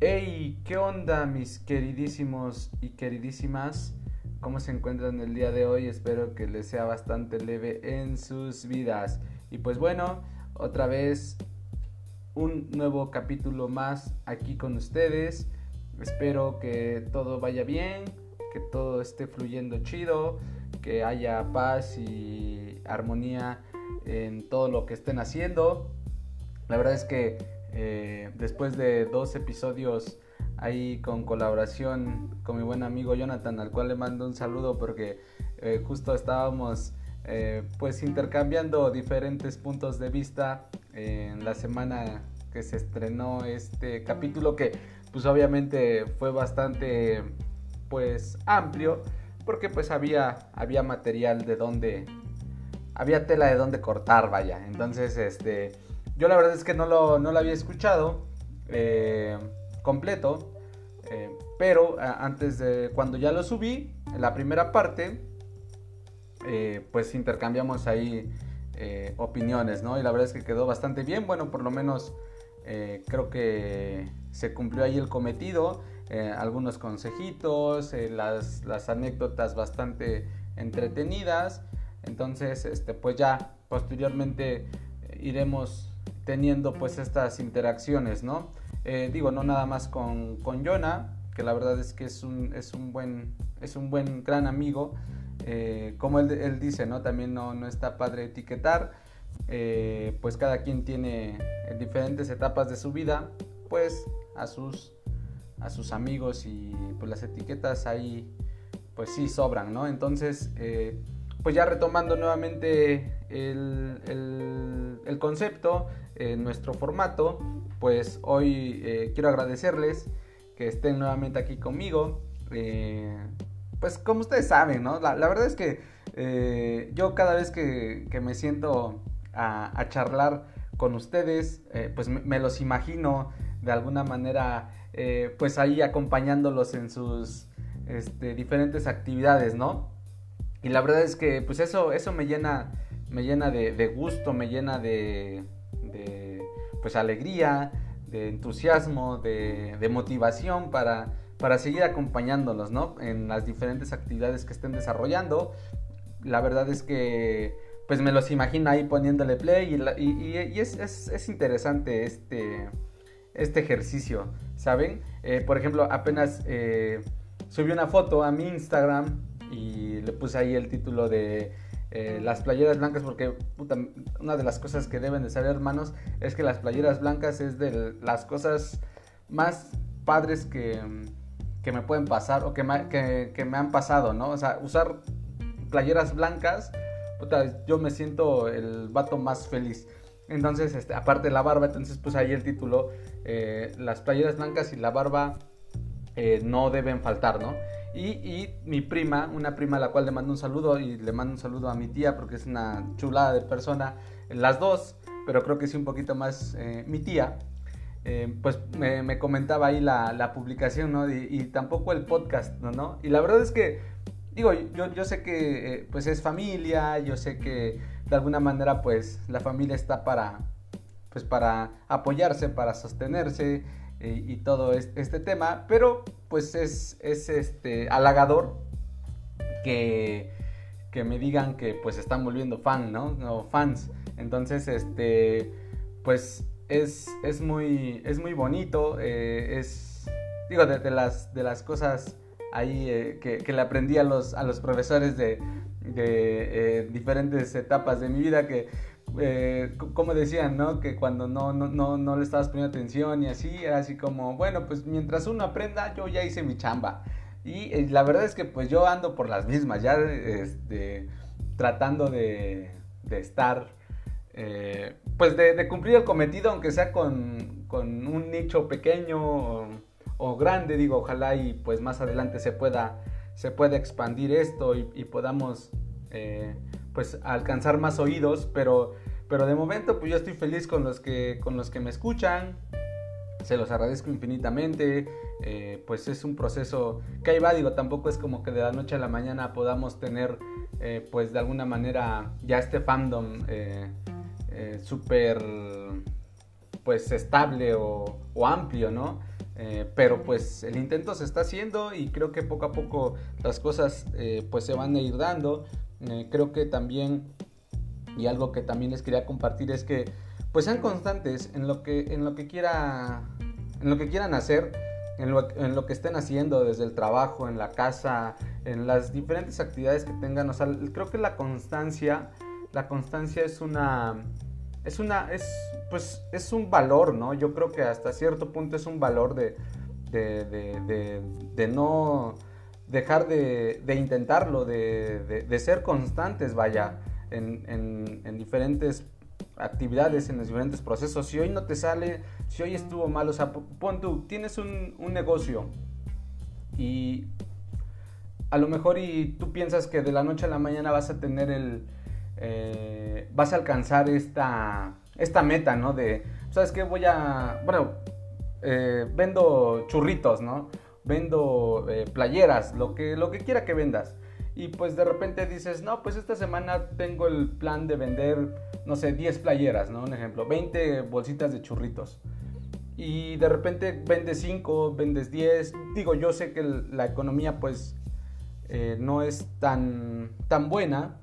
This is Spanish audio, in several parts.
Hey, ¿qué onda mis queridísimos y queridísimas? ¿Cómo se encuentran el día de hoy? Espero que les sea bastante leve en sus vidas. Y pues bueno, otra vez un nuevo capítulo más aquí con ustedes. Espero que todo vaya bien, que todo esté fluyendo chido, que haya paz y armonía en todo lo que estén haciendo. La verdad es que eh, después de dos episodios ahí con colaboración con mi buen amigo Jonathan, al cual le mando un saludo porque eh, justo estábamos eh, pues intercambiando diferentes puntos de vista en la semana que se estrenó este capítulo que pues obviamente fue bastante pues amplio porque pues había había material de donde había tela de donde cortar vaya. Entonces este yo la verdad es que no lo, no lo había escuchado eh, completo, eh, pero antes de cuando ya lo subí, en la primera parte, eh, pues intercambiamos ahí opiniones, ¿no? Y la verdad es que quedó bastante bien, bueno, por lo menos creo que se cumplió ahí el cometido, algunos consejitos, las, las anécdotas bastante entretenidas, entonces, este, pues ya posteriormente iremos teniendo pues estas interacciones, ¿no? Eh, digo, no nada más con, con Jonah, que la verdad es que es un, es un, buen, es un buen, gran amigo. Eh, como él, él, dice, ¿no? También no, no está padre etiquetar. Eh, pues cada quien tiene en diferentes etapas de su vida, pues a sus, a sus amigos y pues las etiquetas ahí pues sí sobran, ¿no? Entonces, pues ya retomando nuevamente el, el, concepto, en nuestro formato, pues hoy eh, quiero agradecerles que estén nuevamente aquí conmigo. Eh, pues como ustedes saben, ¿no? La, verdad es que eh, yo cada vez que, que me siento a, a, charlar con ustedes, pues me, me, los imagino de alguna manera, pues ahí acompañándolos en sus este, diferentes actividades, ¿no? Y la verdad es que pues eso, eso me llena, me llena de, gusto, me llena de, pues alegría, de entusiasmo, de, motivación para, para seguir acompañándolos, ¿no? En las diferentes actividades que estén desarrollando. La verdad es que pues me los imagino ahí poniéndole play y, es, interesante este, este ejercicio, ¿saben? Eh, por ejemplo, apenas eh, subí una foto a mi Instagram y le puse ahí el título de eh, las playeras blancas porque una de las cosas que deben de saber hermanos es que las playeras blancas es de las cosas más padres que, que me pueden pasar o que me, que, me, han pasado, ¿no? O sea, usar playeras blancas, yo me siento el vato más feliz. Entonces, este, aparte de la barba, entonces pues ahí el título, eh, las playeras blancas y la barba eh, no deben faltar, ¿no? Y, mi prima, una prima a la cual le mando un saludo y le mando un saludo a mi tía porque es una chulada de persona, las dos, pero creo que sí un poquito más eh, mi tía, eh, pues me, comentaba ahí la, publicación, ¿no? Y, tampoco el podcast, ¿no? Y la verdad es que, digo, yo, yo sé que eh, pues es familia, yo sé que de alguna manera pues la familia está para, pues para apoyarse, para sostenerse, y todo este, tema, pero pues es, es este halagador que, que me digan que pues están volviendo fan, ¿no? fans. Entonces, este, pues es, es, muy, es muy bonito, eh, es, digo, de, las, de las cosas ahí eh, que, que, le aprendí a los, a los profesores de, eh, diferentes etapas de mi vida que eh, como decían, ¿no? Que cuando no, no, no, le estabas poniendo atención y así, era así como, bueno, pues mientras uno aprenda, yo ya hice mi chamba. Y eh, la verdad es que pues yo ando por las mismas, ya este, tratando de, de estar, eh, pues de, cumplir el cometido, aunque sea con, con un nicho pequeño o, grande, digo, ojalá y pues más adelante se pueda, se pueda expandir esto y, podamos pues alcanzar más oídos, pero, pero de momento pues yo estoy feliz con los que, con los que me escuchan, se los agradezco infinitamente, eh, pues es un proceso que ahí va, digo, tampoco es como que de la noche a la mañana podamos tener eh, pues de alguna manera ya este fandom eh, súper pues estable o, amplio, ¿no? Eh, pero pues el intento se está haciendo y creo que poco a poco las cosas eh, pues se van a ir dando. Eh, creo que también, y algo que también les quería compartir es que pues sean constantes en lo que, en lo que, quiera, en lo que quieran hacer. En lo, en lo, que estén haciendo desde el trabajo, en la casa, en las diferentes actividades que tengan. O sea, creo que la constancia, la constancia es una, es una, es, pues, es un valor, ¿no? Yo creo que hasta cierto punto es un valor de, de, de, de no dejar de, intentarlo, de, ser constantes, vaya, en, en, en, diferentes actividades, en los diferentes procesos. Si hoy no te sale, si hoy estuvo mal, o sea, pon tú, tienes un, un negocio y a lo mejor y tú piensas que de la noche a la mañana vas a tener el, eh, vas a alcanzar esta, esta meta, ¿no? De, ¿sabes qué? Voy a, bueno, eh, vendo churritos, ¿no? Vendo eh, playeras, lo que, lo que quiera que vendas. Y pues de repente dices, no, pues esta semana tengo el plan de vender, no sé, 10 playeras, ¿no? Un ejemplo, 20 bolsitas de churritos. Y de repente vendes 5, vendes 10. Digo, yo sé que la economía pues no es tan, tan buena,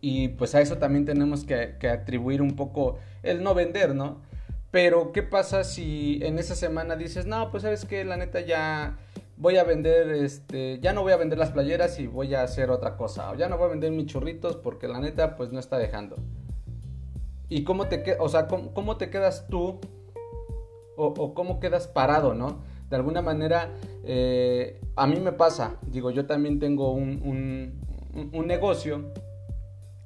y pues a eso también tenemos que, atribuir un poco el no vender, ¿no? Pero ¿qué pasa si en esa semana dices, no, pues sabes que la neta ya voy a vender, este, ya no voy a vender las playeras y voy a hacer otra cosa, o ya no voy a vender mis churritos porque la neta pues no está dejando. ¿Y cómo te, o sea, cómo, te quedas tú o, cómo quedas parado, ¿no? De alguna manera, eh, a mí me pasa, digo, yo también tengo un, un, un negocio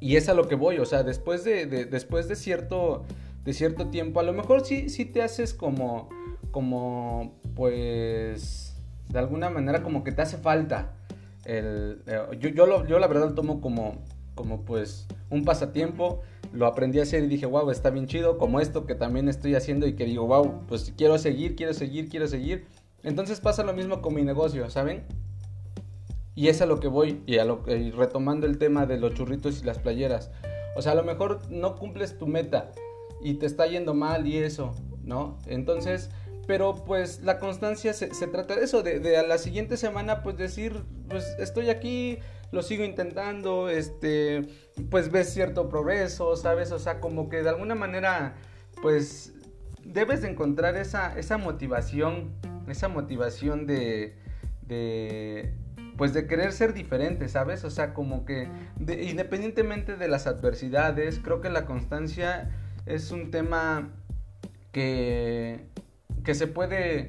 y es a lo que voy, o sea, después de, después de cierto, de cierto tiempo, a lo mejor sí, sí te haces como, como, pues, de alguna manera como que te hace falta. El, eh, yo, yo, yo la verdad lo tomo como, como pues un pasatiempo, lo aprendí a hacer y dije, wow, está bien chido, como esto que también estoy haciendo y que digo, wow, pues quiero seguir, quiero seguir, quiero seguir. Entonces pasa lo mismo con mi negocio, ¿saben? Y es a lo que voy, y, a lo, retomando el tema de los churritos y las playeras. O sea, a lo mejor no cumples tu meta y te está yendo mal y eso, ¿no? Entonces, pero pues la constancia se, trata de eso, de, a la siguiente semana pues decir, pues estoy aquí, lo sigo intentando, este, pues ves cierto progreso, ¿sabes? O sea, como que de alguna manera, pues debes de encontrar esa, esa motivación, esa motivación de, de pues de querer ser diferente, ¿sabes? O sea, como que independientemente de las adversidades, creo que la constancia es un tema que, que se puede,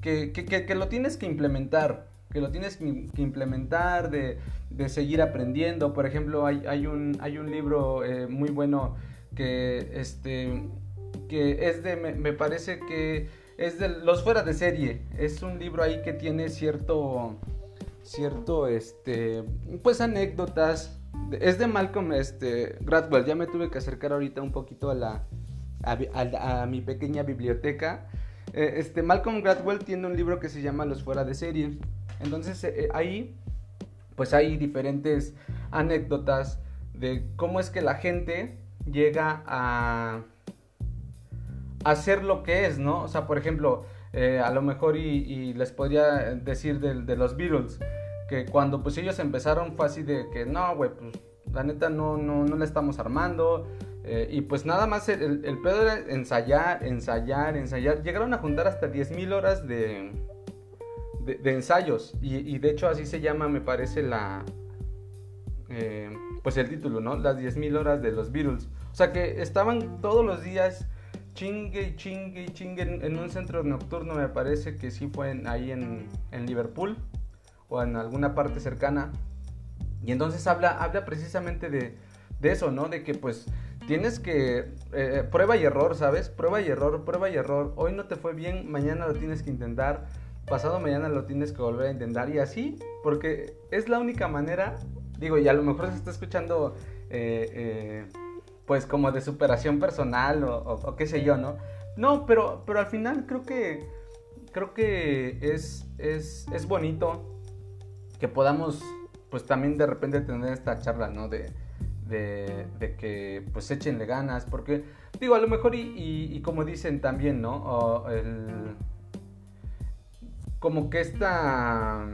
que, que, lo tienes que implementar, que lo tienes que, implementar, de, de, seguir aprendiendo. Por ejemplo, hay, hay, un, hay un libro eh, muy bueno que, este, que es de, me, me parece que es de Los Fuera de Serie. Es un libro ahí que tiene cierto cierto, este, pues anécdotas. Es de Malcolm este, Gradwell. Ya me tuve que acercar ahorita un poquito a la, a, mi pequeña biblioteca. Eh, este, Malcolm Gradwell tiene un libro que se llama Los fuera de serie. Entonces eh, eh, ahí, pues hay diferentes anécdotas de cómo es que la gente llega a hacer lo que es, ¿no? O sea, por ejemplo, a lo mejor y, les podría decir de, los Beatles que cuando pues ellos empezaron fue así de que no, güey, pues la neta no, no, no la estamos armando. Eh, y pues nada más el, pedo era ensayar, ensayar, ensayar. Llegaron a juntar hasta 10.000 horas de, de, ensayos. Y, de hecho así se llama, me parece, la... Eh, pues el título, ¿no? Las 10.000 horas de los Beatles. O sea que estaban todos los días chingue y chingue y chingue en, un centro nocturno, me parece que sí fue ahí en, en Liverpool o en alguna parte cercana. Y entonces habla, habla precisamente de, de eso, ¿no? De que pues tienes que eh, prueba y error, ¿sabes? Prueba y error, prueba y error. Hoy no te fue bien, mañana lo tienes que intentar, pasado mañana lo tienes que volver a intentar y así, porque es la única manera, digo, y a lo mejor se está escuchando eh, eh, pues como de superación personal o, o, qué sé yo, ¿no? No, pero, pero al final creo que creo que es, es, es bonito que podamos pues también de repente tener esta charla, ¿no? De, de, que pues échenle ganas, porque digo, a lo mejor y, y, como dicen también, ¿no? el, como que esta,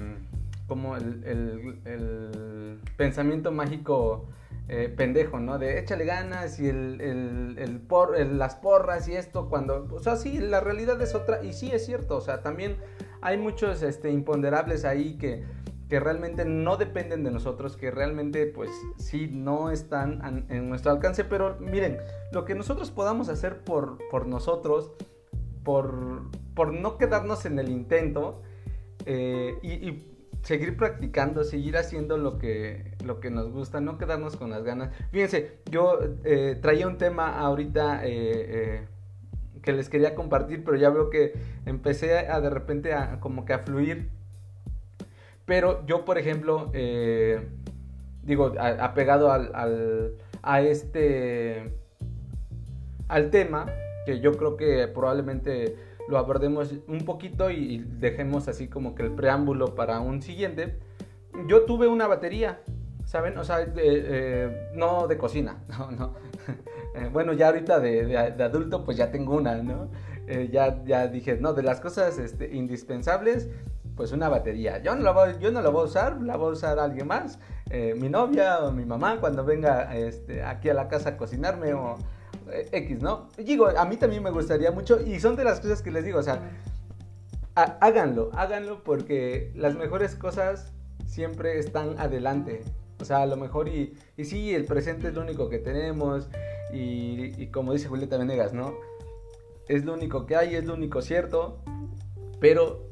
como el, pensamiento mágico eh, pendejo, ¿no? De échale ganas y el, por, las porras y esto cuando, o sea, sí, la realidad es otra y sí es cierto, o sea, también hay muchos este, imponderables ahí que, que realmente no dependen de nosotros, que realmente pues sí no están en nuestro alcance, pero miren, lo que nosotros podamos hacer por, por nosotros, por, por no quedarnos en el intento eh, y, seguir practicando, seguir haciendo lo que, lo que nos gusta, no quedarnos con las ganas. Fíjense, yo eh, traía un tema ahorita eh, que les quería compartir, pero ya veo que empecé a de repente a, como que a fluir. Pero yo, por ejemplo, digo, apegado al, al, a este, al tema, que yo creo que probablemente lo abordemos un poquito y dejemos así como que el preámbulo para un siguiente. Yo tuve una batería, ¿saben? O sea, eh, no de cocina, no, no. Eh, bueno, ya ahorita de, adulto pues ya tengo una, ¿no? Eh, ya, ya dije, no, de las cosas este, indispensables, pues una batería. Yo no, la voy, yo no la voy a usar, la voy a usar alguien más, mi novia o mi mamá cuando venga este, aquí a la casa a cocinarme o eh, X, ¿no? Digo, a mí también me gustaría mucho y son de las cosas que les digo, o sea, háganlo, háganlo porque las mejores cosas siempre están adelante. O sea, a lo mejor y, y sí, el presente es lo único que tenemos y, como dice Julieta Venegas, ¿no? Es lo único que hay, es lo único cierto, pero,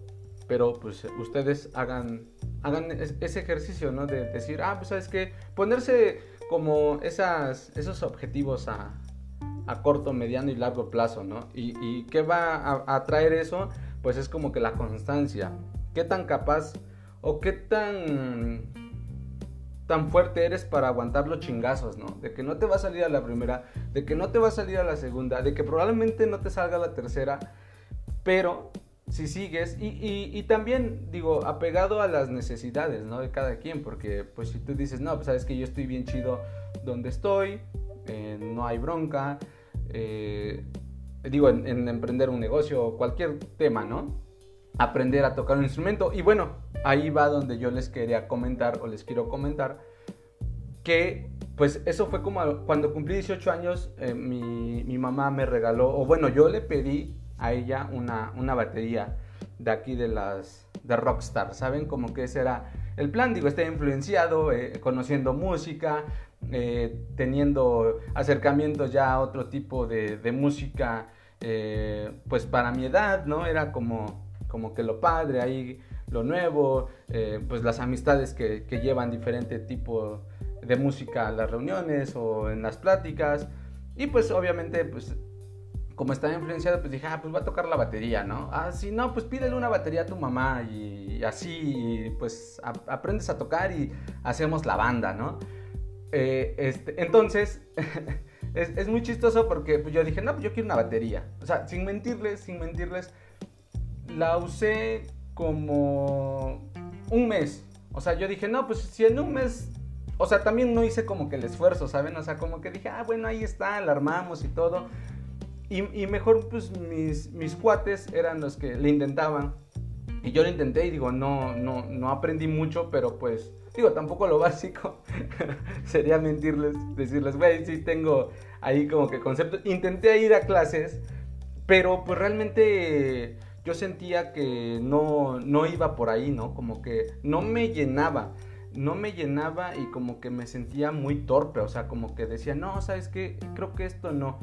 pero pues ustedes hagan, hagan ese ejercicio, ¿no? De decir, ah, pues sabes que ponerse como esas, esos objetivos a, a corto, mediano y largo plazo, ¿no? ¿Y, qué va a, traer eso? Pues es como que la constancia. ¿Qué tan capaz o qué tan, tan fuerte eres para aguantar los chingazos, ¿no? De que no te va a salir a la primera, de que no te va a salir a la segunda, de que probablemente no te salga a la tercera, pero si sigues y, y, también digo apegado a las necesidades no de cada quien porque pues si tú dices no pues sabes que yo estoy bien chido donde estoy eh, no hay bronca, eh, digo, en, emprender un negocio o cualquier tema, ¿no? Aprender a tocar un instrumento. Y bueno, ahí va donde yo les quería comentar o les quiero comentar que pues eso fue como cuando cumplí 18 años, eh, mi, mi, mamá me regaló, o bueno, yo le pedí a ella una, una batería de aquí de las de Rockstar, ¿saben? Como que ese era el plan, digo, está influenciado, conociendo música, eh, teniendo acercamientos ya a otro tipo de, música, eh, pues para mi edad, ¿no? Era como, como que lo padre, ahí lo nuevo, eh, pues las amistades que, llevan diferente tipo de música a las reuniones o en las pláticas. Y pues obviamente, pues como estaba influenciado, pues dije, ah, pues va a tocar la batería, ¿no? Ah, si no, pues pídele una batería a tu mamá y, así, pues aprendes a tocar y hacemos la banda, ¿no? Eh, este, entonces, es, muy chistoso porque pues, yo dije, no, pues yo quiero una batería. O sea, sin mentirles, sin mentirles, la usé como un mes. O sea, yo dije, no, pues si en un mes... O sea, también no hice como que el esfuerzo, ¿saben? O sea, como que dije, ah, bueno, ahí está, la armamos y todo. Y, mejor, pues mis, mis cuates eran los que le intentaban. Y yo lo intenté y digo, no, no, no aprendí mucho, pero pues Digo, tampoco lo básico sería mentirles, decirles, güey, sí tengo ahí como que conceptos. Intenté ir a clases, pero pues realmente yo sentía que no, no iba por ahí, ¿no? Como que no me llenaba, no me llenaba y como que me sentía muy torpe, o sea, como que decía, no, ¿sabes qué? Creo que esto no.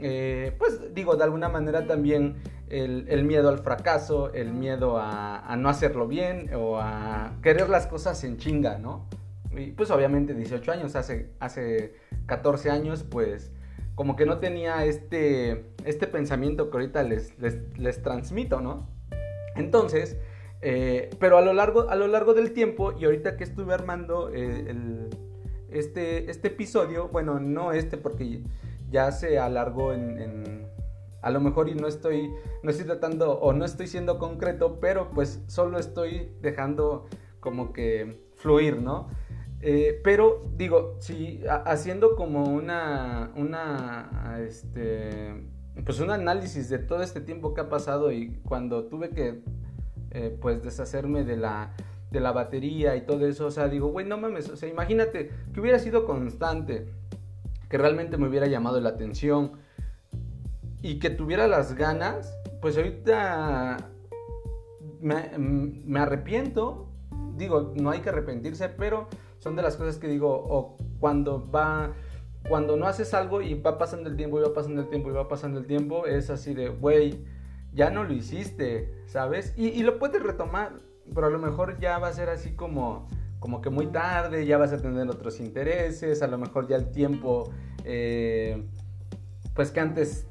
Eh, pues digo, de alguna manera también el, miedo al fracaso, el miedo a, no hacerlo bien o a querer las cosas en chinga, ¿no? Y pues obviamente 18 años, hace, hace 14 años, pues como que no tenía este, este pensamiento que ahorita les, les, transmito, ¿no? Entonces, eh, pero a lo, largo, a lo largo del tiempo y ahorita que estuve armando eh, este, este episodio, bueno, no este porque ya se alargó en, a lo mejor y no estoy, no estoy tratando o no estoy siendo concreto, pero pues solo estoy dejando como que fluir, ¿no? Eh, pero digo, si haciendo como una, una, este, pues un análisis de todo este tiempo que ha pasado y cuando tuve que eh, pues deshacerme de la, de la batería y todo eso. O sea, digo, güey, no mames, o sea, imagínate que hubiera sido constante, que realmente me hubiera llamado la atención y que tuviera las ganas, pues ahorita me, me arrepiento. Digo, no hay que arrepentirse, pero son de las cosas que digo, o cuando va cuando no haces algo y va pasando el tiempo y va pasando el tiempo y va pasando el tiempo, es así de, güey, ya no lo hiciste, ¿sabes? Y, lo puedes retomar, pero a lo mejor ya va a ser así como, como que muy tarde, ya vas a tener otros intereses, a lo mejor ya el tiempo, eh, pues que antes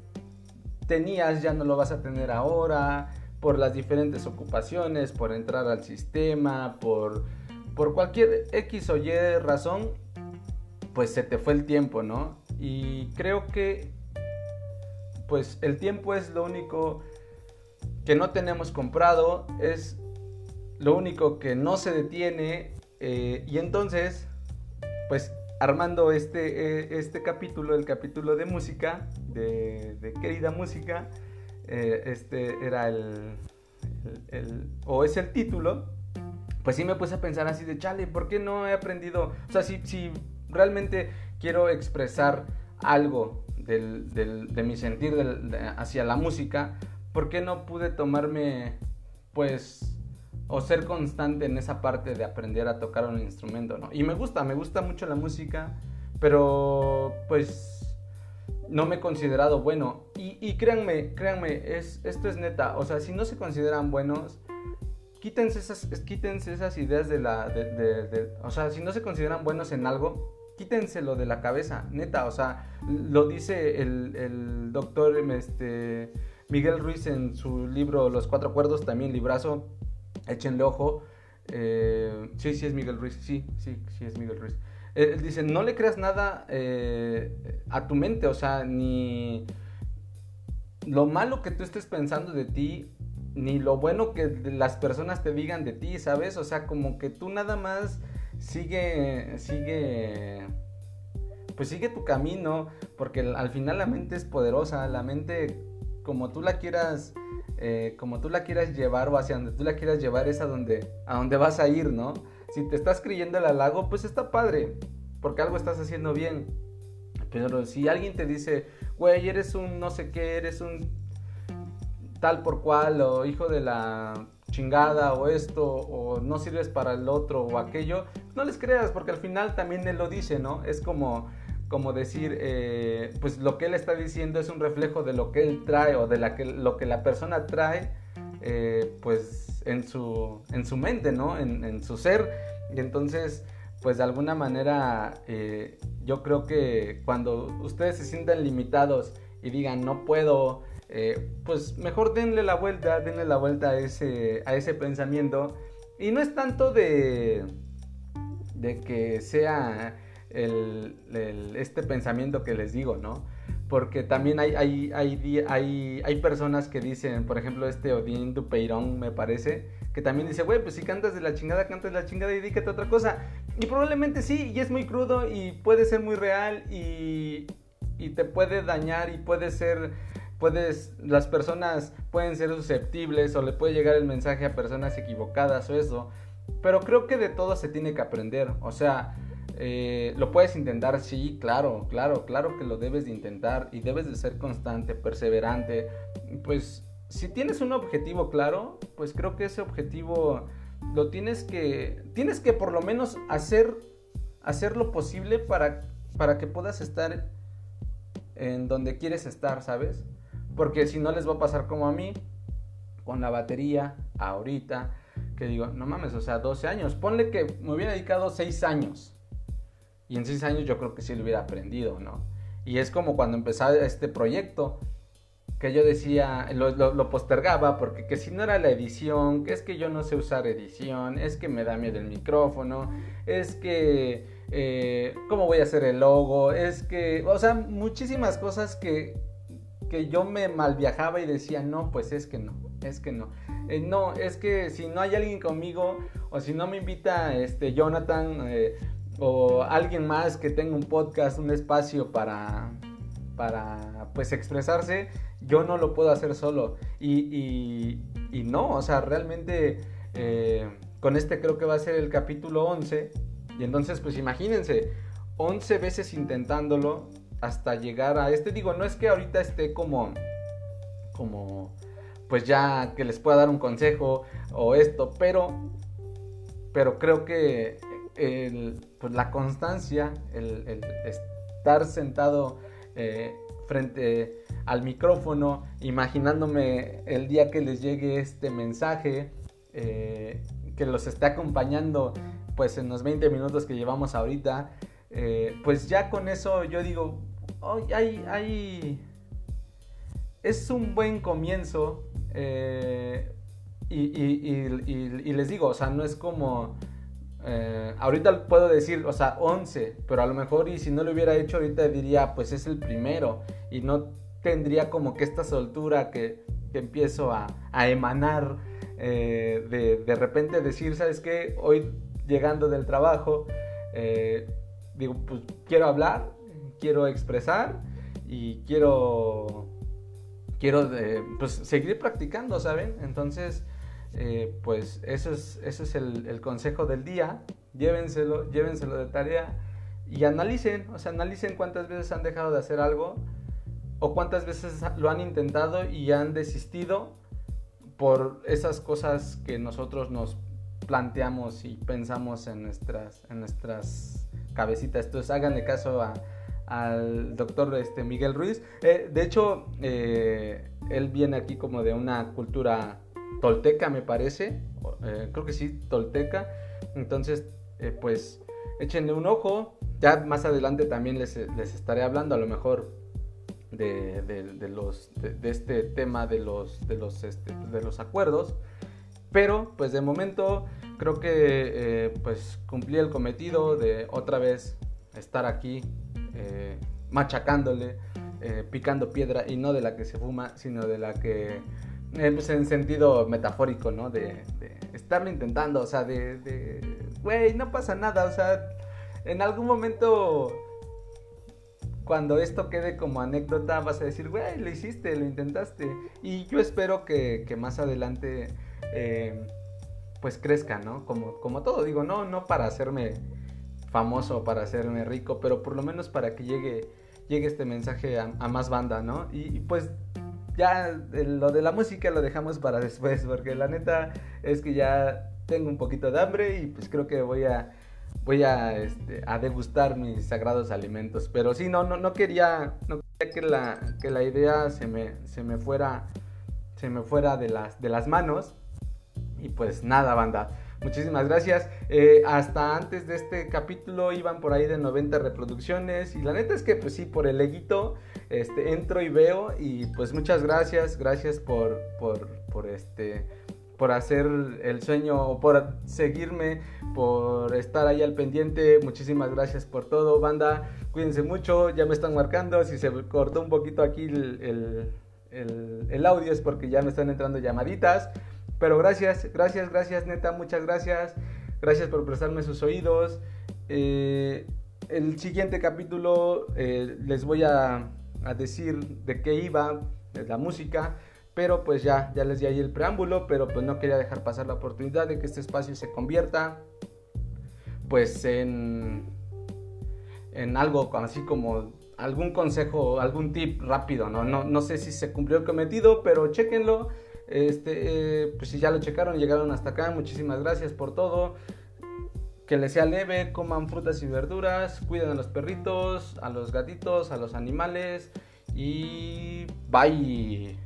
tenías, ya no lo vas a tener ahora, por las diferentes ocupaciones, por entrar al sistema, por, por cualquier X o Y razón, pues se te fue el tiempo, ¿no? Y creo que pues el tiempo es lo único que no tenemos comprado, es lo único que no se detiene eh, y entonces pues armando este, eh, este capítulo, el capítulo de música, de, querida música, eh, este era el, o es el título, pues sí me puse a pensar así de, chale, ¿por qué no he aprendido? O sea, si, si realmente quiero expresar algo de mi sentir hacia la música, ¿por qué no pude tomarme, pues, o ser constante en esa parte de aprender a tocar un instrumento, ¿no? Y me gusta, me gusta mucho la música, pero pues no me he considerado bueno. Y, créanme, créanme, es, esto es neta, o sea, si no se consideran buenos, quítense esas, quítense esas ideas de la, de, o sea, si no se consideran buenos en algo, quítenselo de la cabeza, neta, o sea, lo dice el, doctor este, Miguel Ruiz en su libro Los Cuatro Acuerdos, también librazo, échenle ojo. Eh, sí, sí es Miguel Ruiz, sí, sí, sí es Miguel Ruiz. Él dice, no le creas nada eh, a tu mente, o sea, ni lo malo que tú estés pensando de ti, ni lo bueno que las personas te digan de ti, ¿sabes? O sea, como que tú nada más sigue, sigue, pues sigue tu camino, porque al final la mente es poderosa, la mente como tú la quieras, eh, como tú la quieras llevar o hacia donde tú la quieras llevar es a donde, a donde vas a ir, ¿no? Si te estás creyendo el halago, pues está padre, porque algo estás haciendo bien. Pero si alguien te dice, güey, eres un no sé qué, eres un tal por cual, o hijo de la chingada o esto o no sirves para el otro o aquello, no les creas porque al final también él lo dice, ¿no? Es como, como decir, eh, pues lo que él está diciendo es un reflejo de lo que él trae o de la que, lo que la persona trae, eh, pues en su, en su mente, ¿no? En, su ser. Y entonces, pues de alguna manera, eh, yo creo que cuando ustedes se sientan limitados y digan, no puedo, pues mejor denle la vuelta, denle la vuelta a ese, a ese pensamiento. Y no es tanto de, de que sea el, este pensamiento que les digo, ¿no? Porque también hay, hay, hay, hay, personas que dicen, por ejemplo, este Odín Dupeirón, me parece, que también dice, güey, pues si cantas de la chingada, cantas de la chingada y dígate otra cosa. Y probablemente sí, y es muy crudo y puede ser muy real y, y te puede dañar y puede ser puedes, las personas pueden ser susceptibles o le puede llegar el mensaje a personas equivocadas o eso. Pero creo que de todo se tiene que aprender. O sea, eh, lo puedes intentar, sí, claro, claro, claro que lo debes de intentar y debes de ser constante, perseverante. Pues si tienes un objetivo claro, pues creo que ese objetivo lo tienes que, tienes que por lo menos hacer, hacer lo posible para, para que puedas estar en donde quieres estar, ¿sabes? Porque si no les va a pasar como a mí, con la batería, ahorita, que digo, no mames, o sea, 12 años. Ponle que me hubiera dedicado 6 años. Y en 6 años yo creo que sí lo hubiera aprendido, ¿no? Y es como cuando empezaba este proyecto, que yo decía, lo, postergaba, porque que si no era la edición, que es que yo no sé usar edición, es que me da miedo el micrófono, es que, eh, ¿cómo voy a hacer el logo? Es que, o sea, muchísimas cosas que que yo me mal viajaba y decía, no, pues es que no, es que no. Eh, no, es que si no hay alguien conmigo o si no me invita este Jonathan eh, o alguien más que tenga un podcast, un espacio para, para pues expresarse, yo no lo puedo hacer solo. Y, y, no, o sea, realmente eh, con este creo que va a ser el capítulo 11. Y entonces pues imagínense, 11 veces intentándolo hasta llegar a este. Digo, no es que ahorita esté como, como, pues ya que les pueda dar un consejo o esto, pero, pero creo que pues la constancia, el, estar sentado eh, frente al micrófono, imaginándome el día que les llegue este mensaje, eh, que los esté acompañando pues en los 20 minutos que llevamos ahorita, eh, pues ya con eso yo digo, hay, hay, es un buen comienzo y, y, les digo, o sea, no es como eh, ahorita puedo decir, o sea, 11, pero a lo mejor y si no lo hubiera hecho ahorita diría, pues es el primero y no tendría como que esta soltura que, empiezo a, emanar eh, de, de, repente decir, ¿sabes qué? Hoy llegando del trabajo, eh, digo, pues quiero hablar, quiero expresar y quiero, quiero pues seguir practicando, ¿saben? Entonces eh, pues eso es, eso es el, consejo del día. Llévenselo, llévenselo de tarea y analicen, o sea, analicen cuántas veces han dejado de hacer algo o cuántas veces lo han intentado y han desistido por esas cosas que nosotros nos planteamos y pensamos en nuestras, en nuestras cabecitas. Entonces háganle caso al doctor este, Miguel Ruiz. Eh, de hecho, eh, él viene aquí como de una cultura tolteca me parece, eh, creo que sí, tolteca. Entonces, eh, pues échenle un ojo. Ya más adelante también les, estaré hablando a lo mejor de, los, de, este tema de los, de, los, este, de los acuerdos. Pero pues de momento creo que eh, pues cumplí el cometido de otra vez estar aquí machacándole, picando piedra y no de la que se fuma, sino de la que eh, pues en sentido metafórico, ¿no? De, estarlo intentando, o sea, de, güey, no pasa nada, o sea, en algún momento, cuando esto quede como anécdota, vas a decir, güey, lo hiciste, lo intentaste. Y yo espero que, más adelante, eh, pues crezca, ¿no? Como, como todo, digo, no, no para hacerme famoso, para hacerme rico, pero por lo menos para que llegue, llegue este mensaje a, más banda, ¿no? y pues ya lo de la música lo dejamos para después, porque la neta es que ya tengo un poquito de hambre y pues creo que voy a voy a, este, a degustar mis sagrados alimentos. Pero sí, no, no, no quería, no quería que, la, que la idea se me, se me fuera, se me fuera de, las, de las manos. Y pues nada, banda. Muchísimas gracias. Eh, hasta antes de este capítulo iban por ahí de 90 reproducciones. Y la neta es que, pues sí, por el leguito, este, entro y veo. Y pues muchas gracias. Gracias por, por, por este por hacer el sueño por seguirme, por estar ahí al pendiente. Muchísimas gracias por todo, banda. Cuídense mucho, ya me están marcando. Si se cortó un poquito aquí el, el, el audio es porque ya me están entrando llamaditas. Pero gracias, gracias, gracias, neta, muchas gracias. Gracias por prestarme sus oídos. Eh, el siguiente capítulo eh, les voy a, decir de qué iba la música. Pero pues ya, ya les di ahí el preámbulo, pero pues no quería dejar pasar la oportunidad de que este espacio se convierta pues en, en algo así como algún consejo, algún tip rápido, ¿no? No, no sé si se cumplió el cometido, pero chéquenlo. Este, eh, pues si ya lo checaron, llegaron hasta acá, muchísimas gracias por todo. Que les sea leve, coman frutas y verduras, cuiden a los perritos, a los gatitos, a los animales y bye.